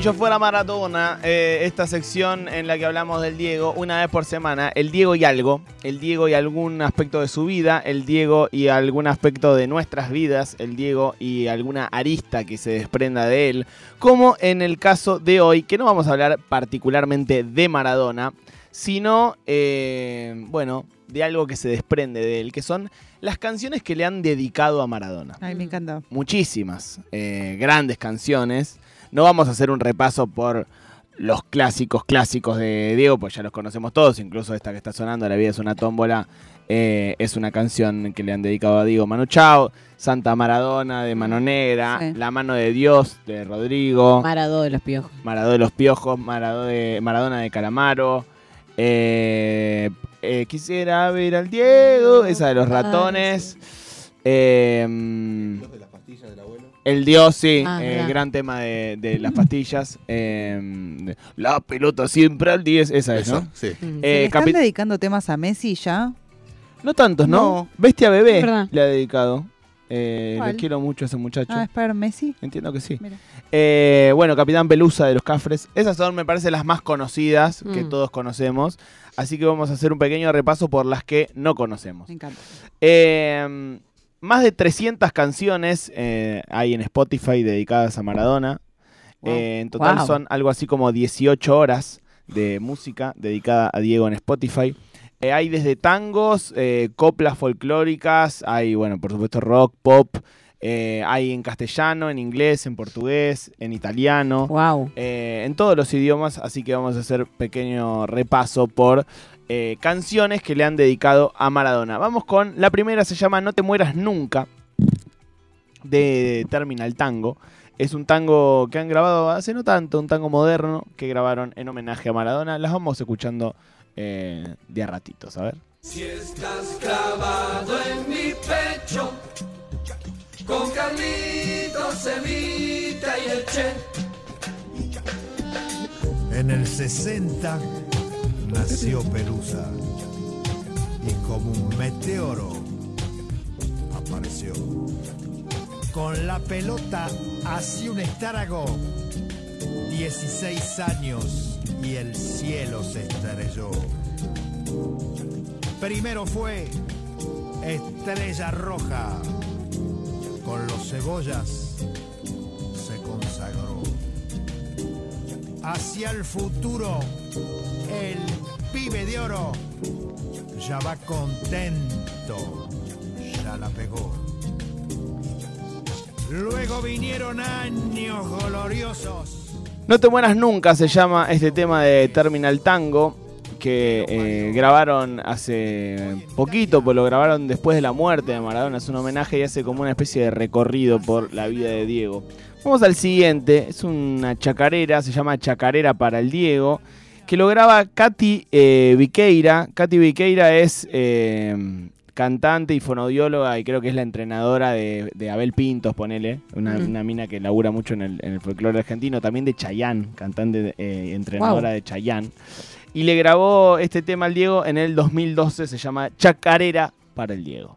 Si yo fuera Maratona, eh, esta sección en la que hablamos del Diego, una vez por semana, el Diego y algo, el Diego y algún aspecto de su vida, el Diego y algún aspecto de nuestras vidas, el Diego y alguna arista que se desprenda de él, como en el caso de hoy, que no vamos a hablar particularmente de Maradona, sino, eh, bueno, de algo que se desprende de él, que son las canciones que le han dedicado a Maradona. Ay, me encantó. Muchísimas, eh, grandes canciones. No vamos a hacer un repaso por los clásicos clásicos de Diego, pues ya los conocemos todos, incluso esta que está sonando, La vida es una tómbola, eh, es una canción que le han dedicado a Diego Manu Chao, Santa Maradona de Mano Negra, Sí. La mano de Dios de Rodrigo, Maradó de los piojos. Maradó de los Piojos, Maradó de, Maradona de Calamaro, eh, eh, Quisiera ver al Diego, esa de los Eh, el Dios, sí, Ah, eh, gran tema de, de las pastillas. eh, la pelota siempre al 10, esa es, ¿no? Sí. Eh, ¿Se le están dedicando temas a Messi ya? no tantos, ¿no? No. Bestia Bebé le ha dedicado. Eh, quiero mucho a ese muchacho. Ah, es para Messi. Entiendo que sí. Eh, bueno, Capitán Pelusa de los Cafres. Esas son, me parece, las más conocidas que Mm. todos conocemos. Así que vamos a hacer un pequeño repaso por las que no conocemos. Me encanta. Eh, más de 300 canciones eh, hay en Spotify dedicadas a Maradona. Wow. Eh, en total Wow. son algo así como 18 horas de música dedicada a Diego en Spotify. Eh, hay desde tangos, coplas folclóricas, hay, bueno, por supuesto, rock, pop. hay en castellano, en inglés, en portugués, en italiano. Wow. en todos los idiomas, así que vamos a hacer pequeño repaso por eh, canciones que le han dedicado a Maradona. Vamos con la primera, se llama No te mueras nunca, de Terminal Tango. Es un tango que han grabado hace no tanto, un tango moderno que grabaron en homenaje a Maradona. Las vamos escuchando eh, de a ratitos, a ver. Si estás clavado en mi pecho, con Carlitos, Evita y el Che. En el 60 nació Pelusa y como un meteoro apareció. Con la pelota hacia un estarago, 16 años y el cielo se estrelló. Primero fue Estrella Roja, con los cebollas se consagró hacia el futuro. El pibe de oro ya va contento, ya la pegó. Luego vinieron años gloriosos. No te mueras nunca se llama este tema de Terminal Tango que eh, grabaron hace poquito, pues lo grabaron después de la muerte de Maradona, es un homenaje y hace como una especie de recorrido por la vida de Diego. Vamos al siguiente, es una chacarera, se llama Chacarera para el Diego, que lo graba Katy eh, Viqueira. Katy Viqueira es eh, cantante y fonodióloga y creo que es la entrenadora de, de Abel Pintos, ponele, una, una mina que labura mucho en el, en el folclore argentino, también de Chayanne, cantante eh, entrenadora Wow. de Chayanne. Y le grabó este tema al Diego en el 2012, se llama Chacarera para el Diego.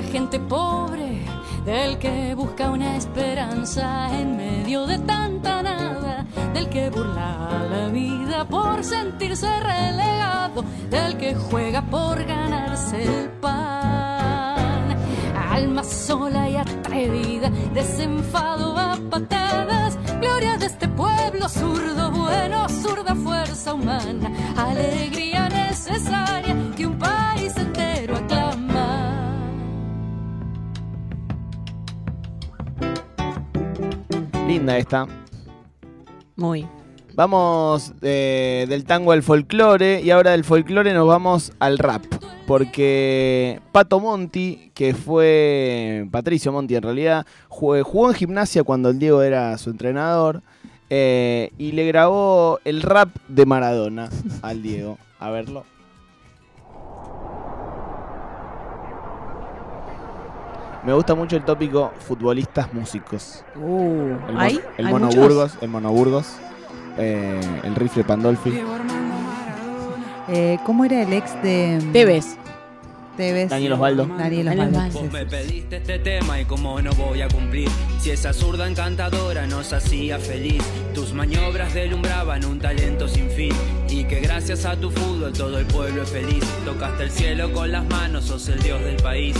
La gente pobre, del que busca una esperanza en medio de tanta nada, del que burla la vida por sentirse relegado, del que juega por ganarse el pan. Alma sola y atrevida, desenfado a patadas, gloria de este pueblo zurdo, bueno, zurda fuerza humana, alegría necesaria Linda esta. Muy. Vamos eh, del tango al folclore y ahora del folclore nos vamos al rap. Porque Pato Monti, que fue Patricio Monti en realidad, jugó en gimnasia cuando el Diego era su entrenador eh, y le grabó el rap de Maradona al Diego. A verlo. Me gusta mucho el tópico futbolistas músicos. Uh, El, mon- ¿hay? el ¿Hay Mono muchos? Burgos, el Mono Burgos, eh, el rifle Pandolfi, Eh, ¿Cómo era el ex de Tevez. Tevez? Daniel Osvaldo. Daniel. Osvaldo. Vos me pediste este tema y como no voy a cumplir Si esa zurda encantadora nos hacía feliz Tus maniobras delumbraban un talento sin fin Y que gracias a tu fútbol todo el pueblo es feliz Tocaste el cielo con las manos, sos el dios del país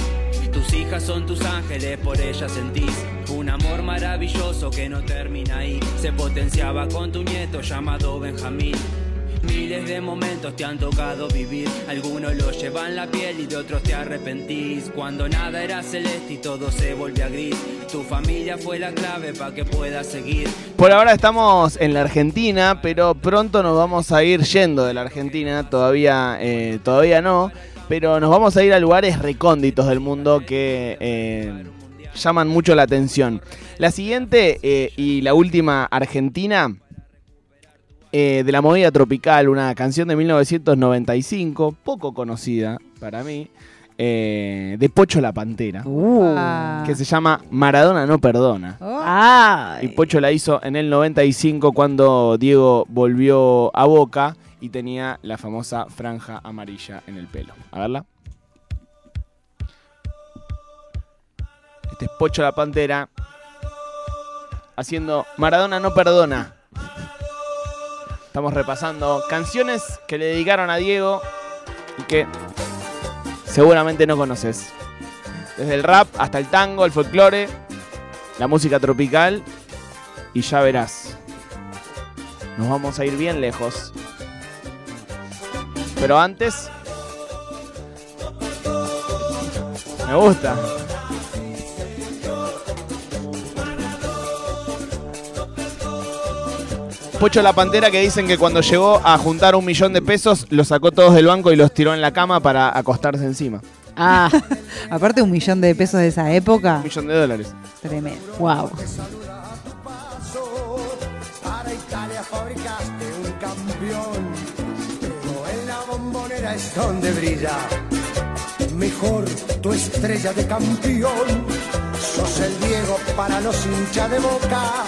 tus hijas son tus ángeles, por ellas sentís un amor maravilloso que no termina ahí. Se potenciaba con tu nieto llamado Benjamín. Miles de momentos te han tocado vivir, algunos los llevan la piel y de otros te arrepentís. Cuando nada era celeste y todo se volvía gris, tu familia fue la clave para que puedas seguir. Por ahora estamos en la Argentina, pero pronto nos vamos a ir yendo de la Argentina, todavía, eh, todavía no, pero nos vamos a ir a lugares recónditos del mundo que eh, llaman mucho la atención. La siguiente eh, y la última argentina eh, de la movida tropical, una canción de 1995, poco conocida para mí, eh, de Pocho la Pantera, Uh. Ah. que se llama Maradona no perdona. Oh. Y Pocho la hizo en el 95 cuando Diego volvió a Boca y tenía la famosa franja amarilla en el pelo. A verla. Este es Pocho la Pantera haciendo Maradona no perdona. Estamos repasando canciones que le dedicaron a Diego y que seguramente no conoces. Desde el rap hasta el tango, el folclore, la música tropical y ya verás. Nos vamos a ir bien lejos. Pero antes... Me gusta. Pocho la Pantera que dicen que cuando llegó a juntar un millón de pesos los sacó todos del banco y los tiró en la cama para acostarse encima. Ah, Aparte un millón de pesos de esa época. Un millón de dólares. Tremendo. wow. Para Italia fabricaste un campeón, pero en la bombonera es donde brilla. Mejor tu estrella de campeón. Sos el Diego para los hinchas de boca.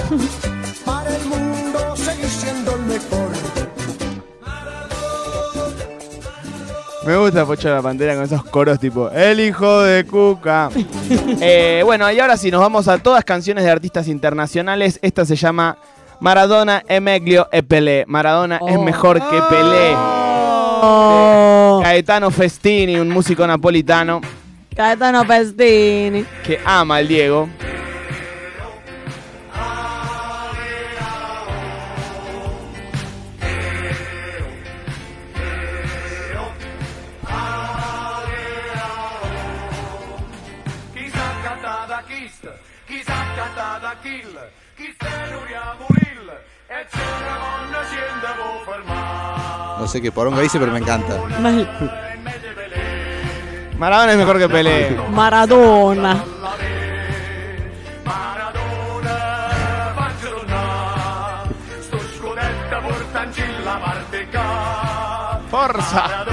Para el mundo siendo el mejor. Me gusta Pocho la Pantera con esos coros tipo El hijo de Cuca. Eh, bueno, y ahora sí, nos vamos a todas canciones de artistas internacionales. Esta se llama Maradona è meglio e Pelé. Maradona es Oh. mejor que Pelé. Oh. Gaetano Festini, un músico napolitano Caetano Pestini. que ama al Diego. Kill, chi se e. No sé qué poronga dice, pero me encanta. Maradona es mejor que Pelé. Maradona. Ca. Forza.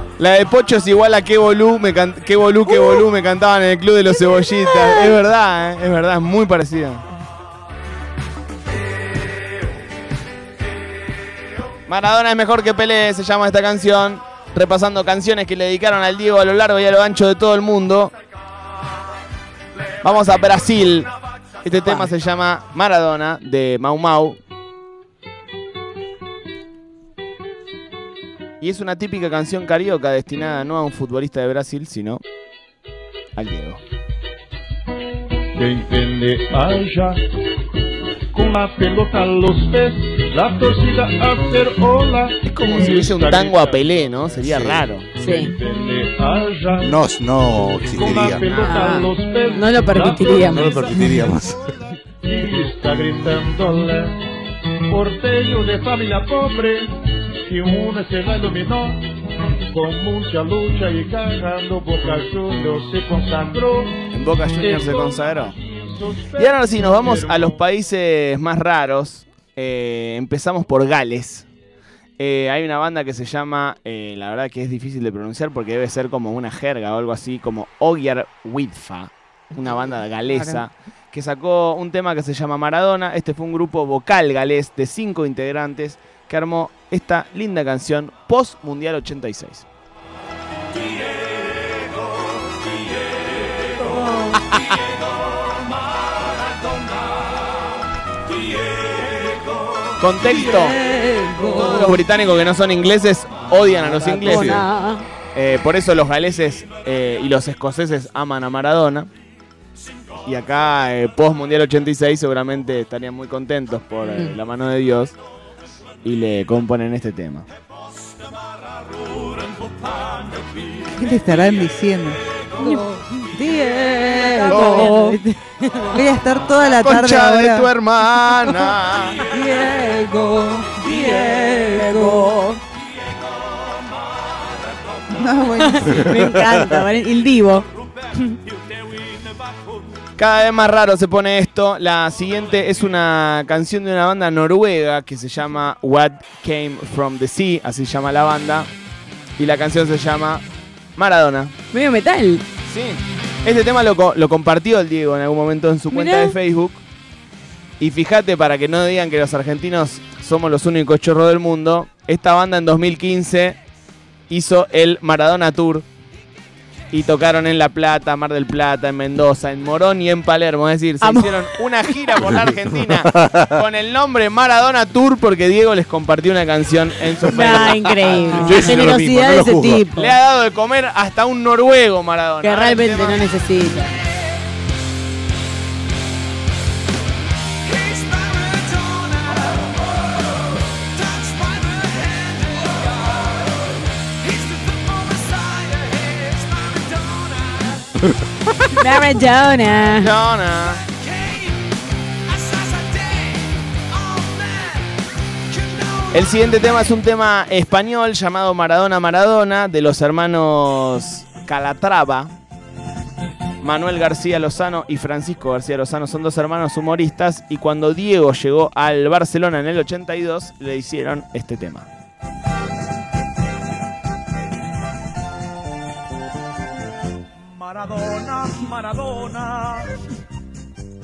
La de Pocho es igual a qué bolú, me can- qué bolú, qué bolú me cantaban en el club de los cebollitas. Es verdad, eh, es verdad, es muy parecida. Maradona es mejor que Pelé, se llama esta canción. Repasando canciones que le dedicaron al Diego a lo largo y a lo ancho de todo el mundo. Vamos a Brasil. Este tema se llama Maradona de Mau Mau. Y es una típica canción carioca destinada no a un futbolista de Brasil, sino al Diego. Quem vende haja con la pelota a los pies, la torcida a hacer ola. Es como si hubiese un tango a Pelé, ¿no? Sería Sí. raro. Sí. Haja No, existiría. pelota a los pies, No lo permitiríamos. No lo permitiríamos. Y está gritándole, porteño de familia pobre, que una se la iluminó, con mucha lucha y cagando Boca Juniors se consagró. En Boca Juniors se consagró. Y ahora sí, nos vamos a los países más raros. Eh, empezamos por Gales. Eh, hay una banda que se llama, eh, la verdad que es difícil de pronunciar porque debe ser como una jerga o algo así, como Ogier Widfa, una banda galesa, que sacó un tema que se llama Maradona. Este fue un grupo vocal galés de cinco integrantes que armó esta linda canción post Mundial 86. Contexto. Todos los británicos que no son ingleses odian a los ingleses. Eh, por eso los galeses eh, y los escoceses aman a Maradona. Y acá, eh, post Mundial 86, seguramente estarían muy contentos por eh, la mano de Dios. Y le componen este tema. ¿Qué le estarán diciendo? Diego. Voy a estar toda la tarde Concha de tu hermana. Diego, Diego. No, buenísimo. Me encanta, el divo. Cada vez más raro se pone esto. La siguiente es una canción de una banda noruega que se llama What Came From The Sea, así se llama la banda. Y la canción se llama Maradona. Medio metal. Sí. Este tema lo, co- lo compartió el Diego en algún momento en su cuenta Mirá. de Facebook. Y fíjate, para que no digan que los argentinos somos los únicos chorros del mundo, esta banda en 2015 hizo el Maradona Tour. Y tocaron en La Plata, Mar del Plata, en Mendoza, en Morón y en Palermo. Es decir, se hicieron una gira por la Argentina con el nombre Maradona Tour porque Diego les compartió una canción en su Ah, Facebook. increíble. Yo La generosidad de ese tipo. Le ha dado de comer hasta un noruego Maradona. Que el realmente no necesita. Maradona. Maradona. El siguiente tema es un tema español llamado Maradona Maradona de los hermanos Calatrava. Manuel García Lozano y Francisco García Lozano son dos hermanos humoristas y cuando Diego llegó al Barcelona en el 82 le hicieron este tema. Maradona, Maradona,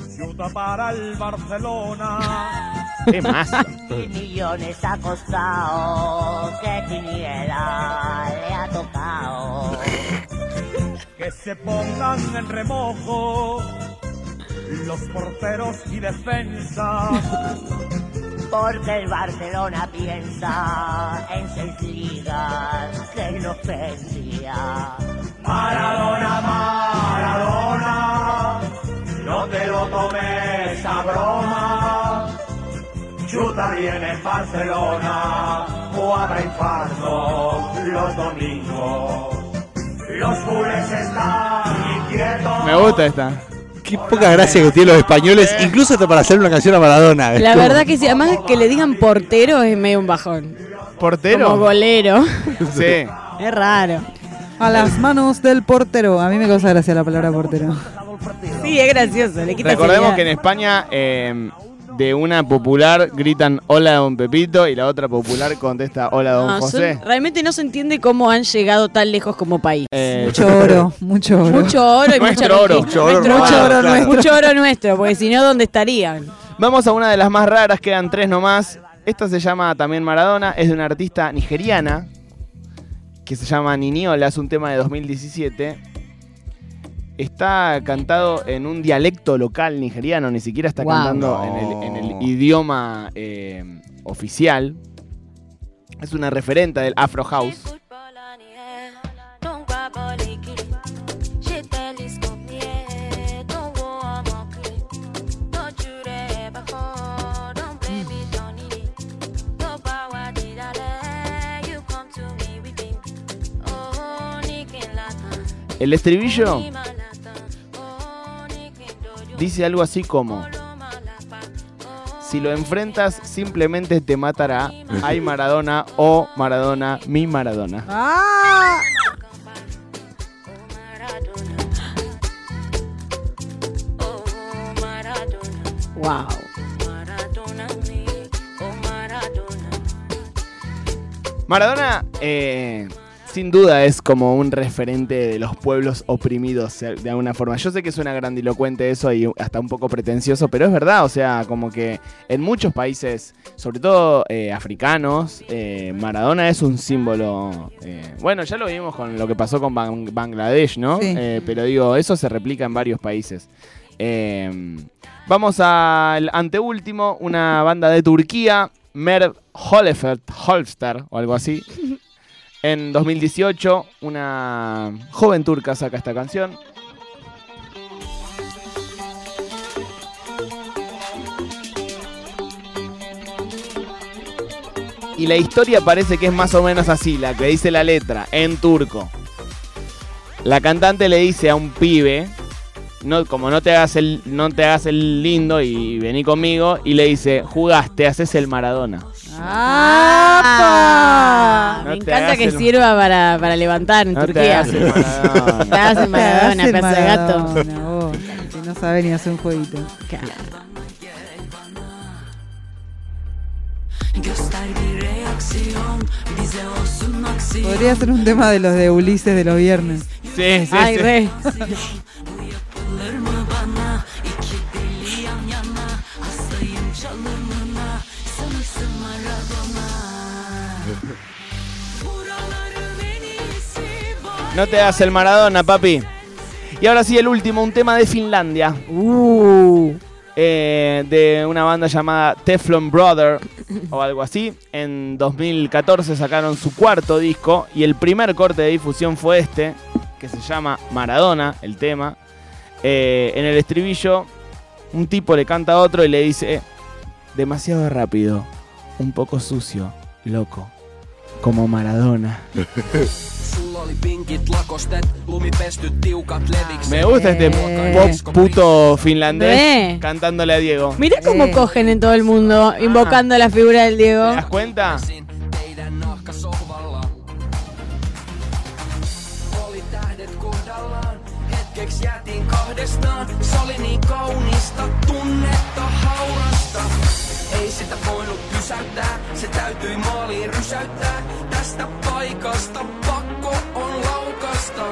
ciudad para el Barcelona. ¿Qué más? Mil millones ha costado, que quiniela le ha tocado. Que se pongan en remojo los porteros y defensas. Porque el Barcelona piensa en seis ligas, que inocencia. Maradona, Maradona, no te lo tomes a broma. Chuta bien en Barcelona, o habrá infarto los domingos. Los culés están inquietos. Me gusta esta. Qué poca gracia que tienen los españoles, incluso hasta para hacer una canción a Maradona. La como- verdad que sí, además que le digan portero es medio un bajón. ¿Portero? Como golero. Sí. Es raro. A las manos del portero. A mí me causa gracia la palabra portero. Sí, es gracioso. Le quita Recordemos seriedad. que en España eh, de una popular gritan hola don Pepito y la otra popular contesta hola don No, son- José. realmente no se entiende cómo han llegado tan lejos como país. Eh, Mucho oro, mucho oro. Mucho oro y mucha Nuestro oro. conquista. Mucho oro Nuestro robado, oro claro. nuestro. Mucho oro nuestro, porque si no, ¿dónde estarían? Vamos a una de las más raras, quedan tres nomás. Esta se llama también Maradona, es de una artista nigeriana que se llama Niniola, es un tema de 2017. Está cantado en un dialecto local nigeriano, ni siquiera está Wow. cantando en el, en el idioma eh, oficial. Es una referente del Afro House. El estribillo dice algo así como: Si lo enfrentas, simplemente te matará. Ay Maradona, oh Maradona, mi Maradona. ¡Ah! Wow. Maradona, eh, sin duda, es como un referente de los pueblos oprimidos eh, de alguna forma. Yo sé que suena grandilocuente eso y hasta un poco pretencioso, pero es verdad. O sea, como que en muchos países, sobre todo eh, africanos, eh, Maradona es un símbolo. eh, bueno, ya lo vimos con lo que pasó con Ban- Bangladesh, ¿no? Sí. Pero digo, eso se replica en varios países. Eh, vamos al anteúltimo, una banda de Turquía, Merv Holefert, Holster o algo así. En 2018, una joven turca saca esta canción. Y la historia parece que es más o menos así, la que dice la letra, en turco. La cantante le dice a un pibe, no, como no te hagas el, no te hagas el lindo y vení conmigo, y le dice, jugaste, haces el Maradona. ¡Apa! No Me te encanta que el- sirva para, para levantar en No te Turquía. el Maradona. Te el Maradona, Te hace pedazo de gato. Vos, que no sabe ni hacer un jueguito. Podría ser un tema de los de Ulises de los viernes. Sí, sí, Ay, sí. re. No te hagas el Maradona, papi. Y ahora sí, el último, un tema de Finlandia. Uh. Eh, de una banda llamada Teflon Brother o algo así. En 2014 sacaron su cuarto disco y el primer corte de difusión fue este, que se llama Maradona, el tema. Eh, en el estribillo, un tipo le canta a otro y le dice, demasiado rápido, un poco sucio, loco, como Maradona. Me gusta este pop puto finlandés cantándole a Diego. Mira cómo Sí. cogen en todo el mundo, invocando la figura del Diego. ¿Te das cuenta? Se täytyi maaliin rysäyttää. Tästä paikasta pakko on laukasta.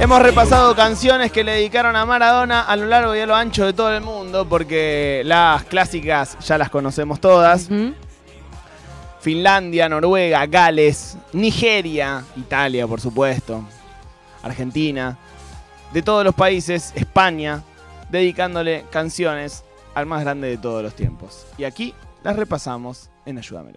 Hemos repasado canciones que le dedicaron a Maradona a lo largo y a lo ancho de todo el mundo, porque las clásicas ya las conocemos todas. Finlandia, Noruega, Gales, Nigeria, Italia, por supuesto, Argentina, de todos los países, España, dedicándole canciones al más grande de todos los tiempos. Y aquí las repasamos en Ayúdamelo.